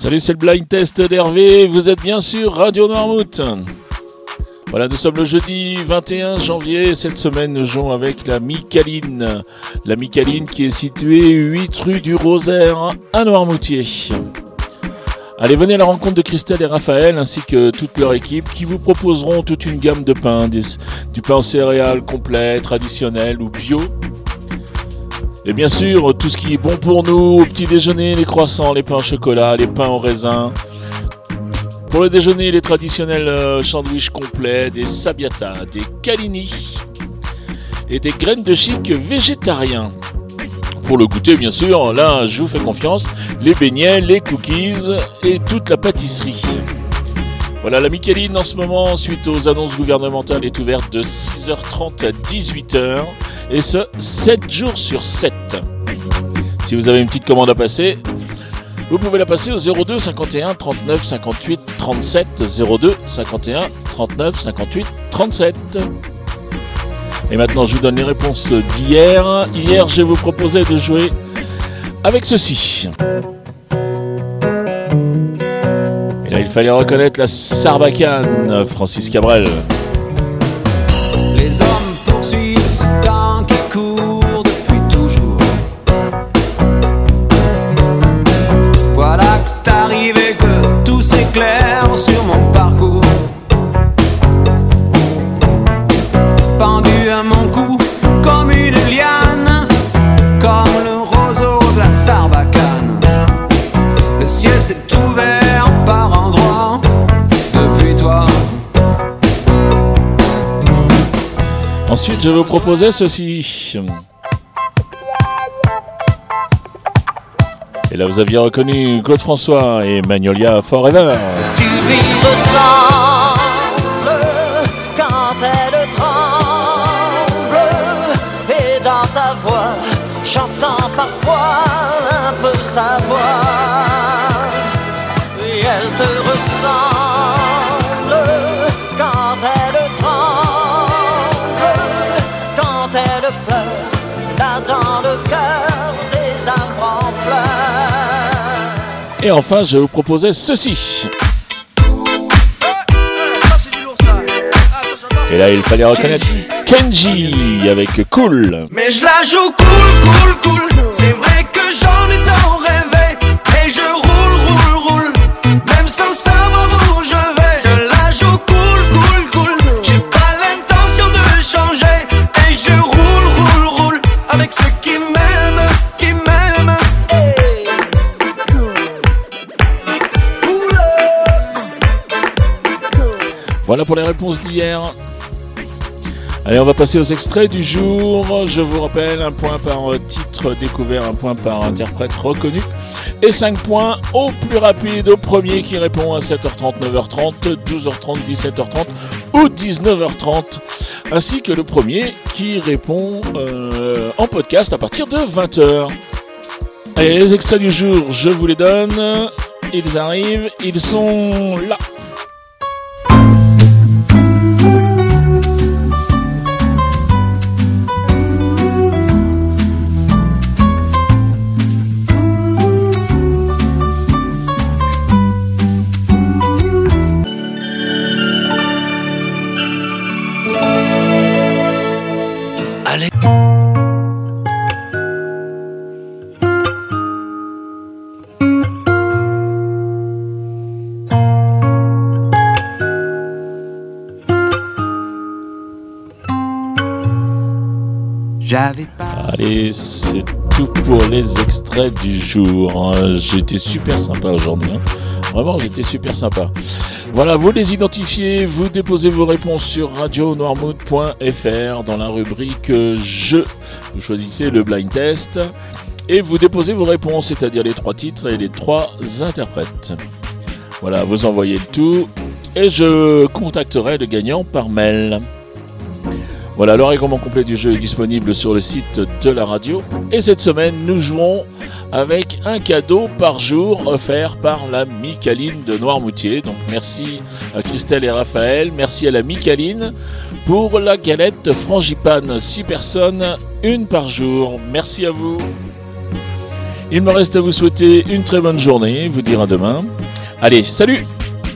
Salut, c'est le blind test d'Hervé. Vous êtes bien sûr Radio Noirmouth. Voilà, nous sommes le jeudi 21 janvier. Cette semaine, nous jouons avec la Micaline. La Micaline qui est située 8 rue du Rosaire à Noirmoutier. Allez, venez à la rencontre de Christelle et Raphaël ainsi que toute leur équipe qui vous proposeront toute une gamme de pains, du pain en céréales complet, traditionnel ou bio et bien sûr, tout ce qui est bon pour nous, au petit déjeuner, les croissants, les pains au chocolat, les pains au raisin. Pour le déjeuner, les traditionnels euh, sandwichs complets, des sabiata, des calini et des graines de chic végétariens. Pour le goûter, bien sûr, là, je vous fais confiance, les beignets, les cookies et toute la pâtisserie. Voilà, la Micheline en ce moment, suite aux annonces gouvernementales, est ouverte de 6h30 à 18h et ce 7 jours sur 7. Si vous avez une petite commande à passer, vous pouvez la passer au 02 51 39 58 37 02 51 39 58 37. Et maintenant, je vous donne les réponses d'hier. Hier, je vous proposais de jouer avec ceci. Et là, il fallait reconnaître la Sarbacane, Francis Cabrel. Ciel s'est ouvert par endroits depuis toi. Ensuite, je vous proposais ceci. Et là, vous aviez reconnu Claude François et Magnolia Forever. Tu lui Et enfin, je vous proposais ceci. Et là, il fallait reconnaître Kenji avec Cool. Mais je la joue cool, cool, Voilà pour les réponses d'hier. Allez, on va passer aux extraits du jour. Je vous rappelle, un point par titre découvert, un point par interprète reconnu. Et 5 points au plus rapide, au premier qui répond à 7h30, 9h30, 12h30, 17h30 ou 19h30. Ainsi que le premier qui répond euh, en podcast à partir de 20h. Allez, les extraits du jour, je vous les donne. Ils arrivent, ils sont là. Allez, c'est tout pour les extraits du jour. hein. J'étais super sympa aujourd'hui. hein. Vraiment, j'étais super sympa. Voilà, vous les identifiez, vous déposez vos réponses sur radionoirmouth.fr dans la rubrique Je. Vous choisissez le blind test et vous déposez vos réponses, c'est-à-dire les trois titres et les trois interprètes. Voilà, vous envoyez le tout et je contacterai le gagnant par mail. Voilà, le complet du jeu est disponible sur le site de la radio. Et cette semaine, nous jouons avec un cadeau par jour offert par la Micaline de Noirmoutier. Donc merci à Christelle et Raphaël, merci à la Micaline pour la galette frangipane 6 personnes, une par jour. Merci à vous. Il me reste à vous souhaiter une très bonne journée, vous dire à demain. Allez, salut